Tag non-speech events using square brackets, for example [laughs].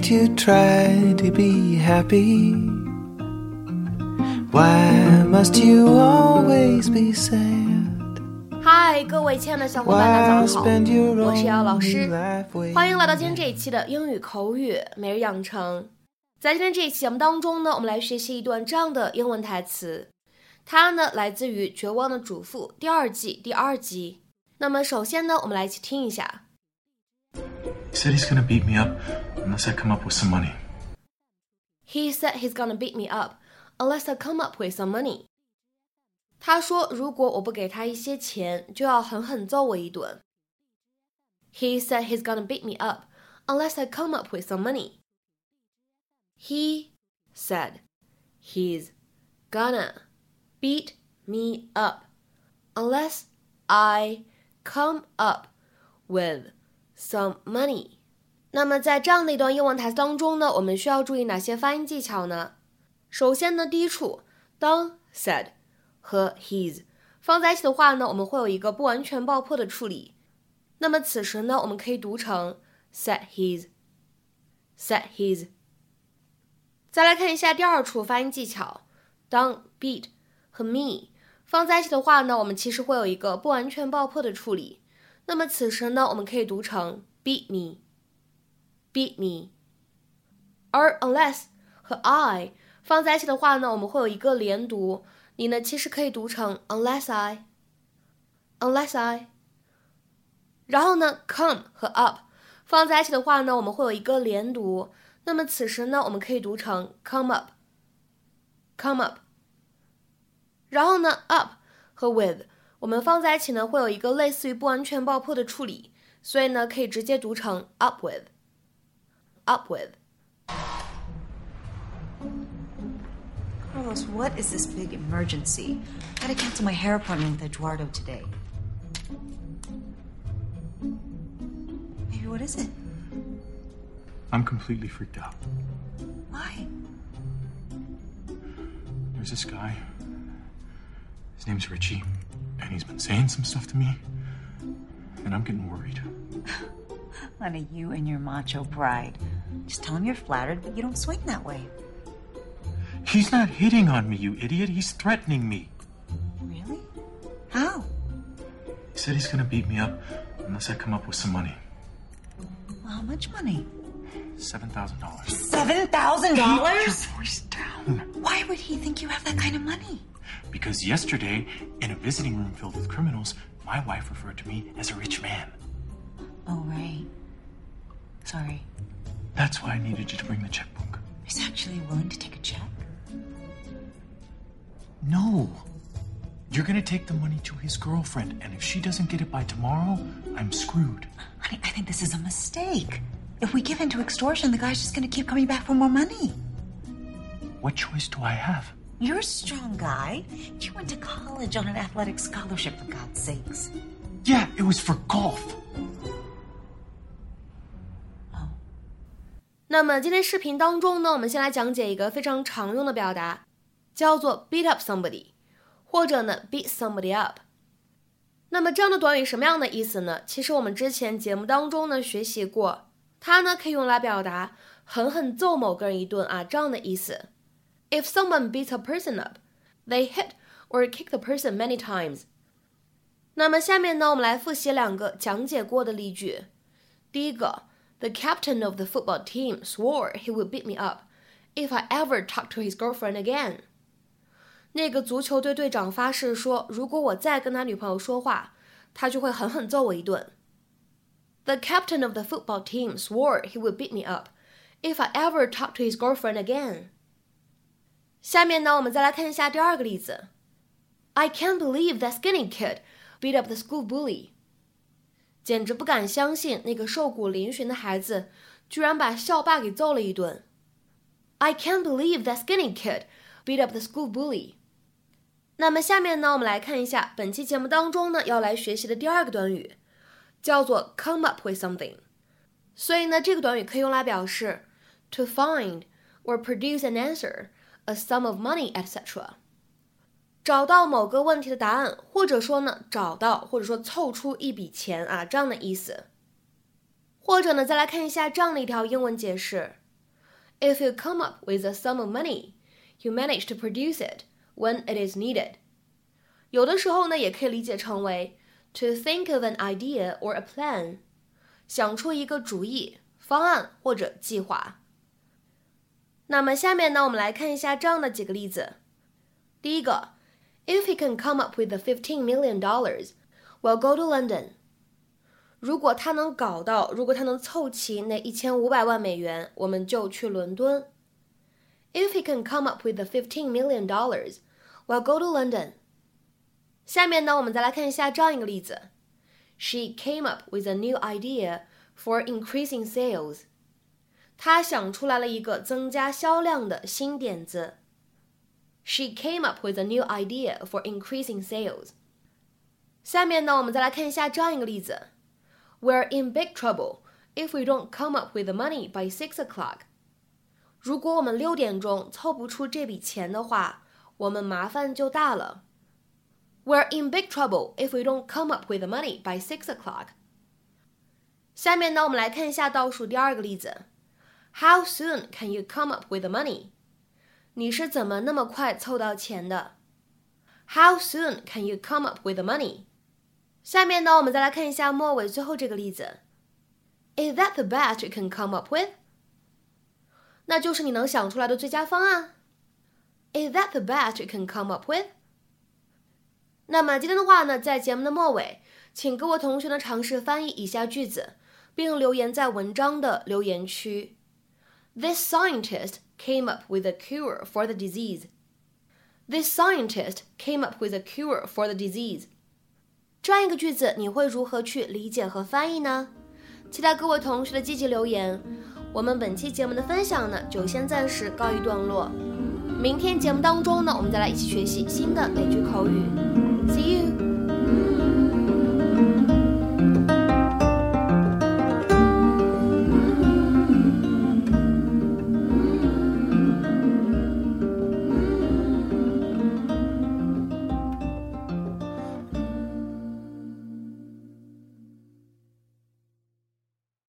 can't you try to be happy? Why must you always be sad? 嗨，各位亲爱的小伙伴，大家早上好，我是姚老师，欢迎来到今天这一期的英语口语每日养成。在今天这一期节目当中呢，我们来学习一段这样的英文台词，它呢来自于《绝望的主妇》第二季第二集。那么首先呢，我们来一起听一下。He said he's gonna beat me up unless I come up with some money. He said he's gonna beat me up unless I come up with some money. 他说，如果我不给他一些钱，就要狠狠揍我一顿。He said he's gonna beat me up unless I come up with some money. He said he's gonna beat me up unless I come up with some money。 那么在这样的一段英文台词当中呢，我们需要注意哪些发音技巧呢？首先呢，第一处当 said 和 his 放在一起的话呢，我们会有一个不完全爆破的处理。那么此时呢，我们可以读成 said his，said his。再来看一下第二处发音技巧，当 beat 和 me 放在一起的话呢，我们其实会有一个不完全爆破的处理。那么此时呢，我们可以读成 beat me beat me。而 unless 和 I 放在一起的话呢，我们会有一个连读，你呢其实可以读成 unless I，unless I。然后呢，come 和 up 放在一起的话呢，我们会有一个连读，那么此时呢，我们可以读成 come up，come up。然后呢，up 和 with 我们放在一起呢，会有一个类似于不完全爆破的处理，所以呢，可以直接读成 up with with，up Carlos, what is this big emergency? I gotta cancel my hair appointment with Eduardo today. Maybe what is it? I'm completely freaked out. Why? There's this guy. His name's Richie, and he's been saying some stuff to me, and I'm getting worried. [laughs] Honey, you and your macho pride. Just tell him you're flattered, but you don't swing that way. He's not hitting on me, you idiot. He's threatening me. Really? How? He said he's gonna beat me up unless I come up with some money. Well, how much money? Seven thousand dollars. Seven thousand dollars? Your Voice down. Why would he think you have that kind of money? Because yesterday, in a visiting room filled with criminals, my wife referred to me as a rich man. Oh, right. Sorry. That's why I needed you to bring the checkbook. He's actually willing to take a check? No. You're gonna take the money to his girlfriend, and if she doesn't get it by tomorrow, I'm screwed. Honey, I think this is a mistake. If we give in to extortion, the guy's just gonna keep coming back for more money. What choice do I have? You're a strong guy. You went to college on an athletic scholarship, for God's sakes. Yeah, it was for golf. 那么今天视频当中呢，我们先来讲解一个非常常用的表达，叫做 beat up somebody，或者呢 beat somebody up。那么这样的短语什么样的意思呢？其实我们之前节目当中呢学习过，它呢可以用来表达狠狠揍某个人一顿啊这样的意思。If someone beats a person up, they hit or kick the person many times。那么下面呢，我们来复习两个讲解过的例句。第一个。The captain of the football team swore he would beat me up if I ever talked to his girlfriend again. 那个足球队队长发誓说，如果我再跟他女朋友说话，他就会狠狠揍我一顿。The captain of the football team swore he would beat me up if I ever talked to his girlfriend again. 下面呢，我们再来看一下第二个例子。I can't believe that skinny kid beat up the school bully. 简直不敢相信，那个瘦骨嶙峋的孩子居然把校霸给揍了一顿。I can't believe that skinny kid beat up the school bully。那么下面呢，我们来看一下本期节目当中呢要来学习的第二个短语，叫做 come up with something。所以呢，这个短语可以用来表示 to find or produce an answer, a sum of money, etc. 找到某个问题的答案，或者说呢，找到或者说凑出一笔钱啊，这样的意思。或者呢，再来看一下这样的一条英文解释 If you come up with a sum of money, you manage to produce it when it is needed。有的时候呢，也可以理解成为 to think of an idea or a plan，想出一个主意、方案或者计划。那么下面呢，我们来看一下这样的几个例子。第一个 ，If he can come up with the fifteen million dollars, we'll go to London。如果他能搞到，如果他能凑齐那一千五百万美元，我们就去伦敦。If he can come up with the fifteen million dollars, we'll go to London。下面呢，我们再来看一下这样一个例子：She came up with a new idea for increasing sales。她想出来了一个增加销量的新点子。 She came up with a new idea for increasing sales。下面呢，我们再来看一下这样一个例子。We're in big trouble if we don't come up with the money by six o'clock。如果我们六点钟凑不出这笔钱的话，我们麻烦就大了。We're in big trouble if we don't come up with the money by six o'clock。下面呢，我们来看一下倒数第二个例子。How soon can you come up with the money？ 你是怎么那么快凑到钱的？How soon can you come up with the money？下面呢，我们再来看一下末尾最后这个例子。Is that the best you can come up with？那就是你能想出来的最佳方案。Is that the best you can come up with？那么今天的话呢，在节目的末尾，请各位同学呢尝试翻译以下句子，并留言在文章的留言区。This scientist came up with a cure for the disease. This scientist came up with a cure for the disease. 这样一个句子，你会如何去理解和翻译呢？期待各位同学的积极留言。我们本期节目的分享呢，就先暂时告一段落。明天节目当中呢，我们再来一起学习新的美句口语。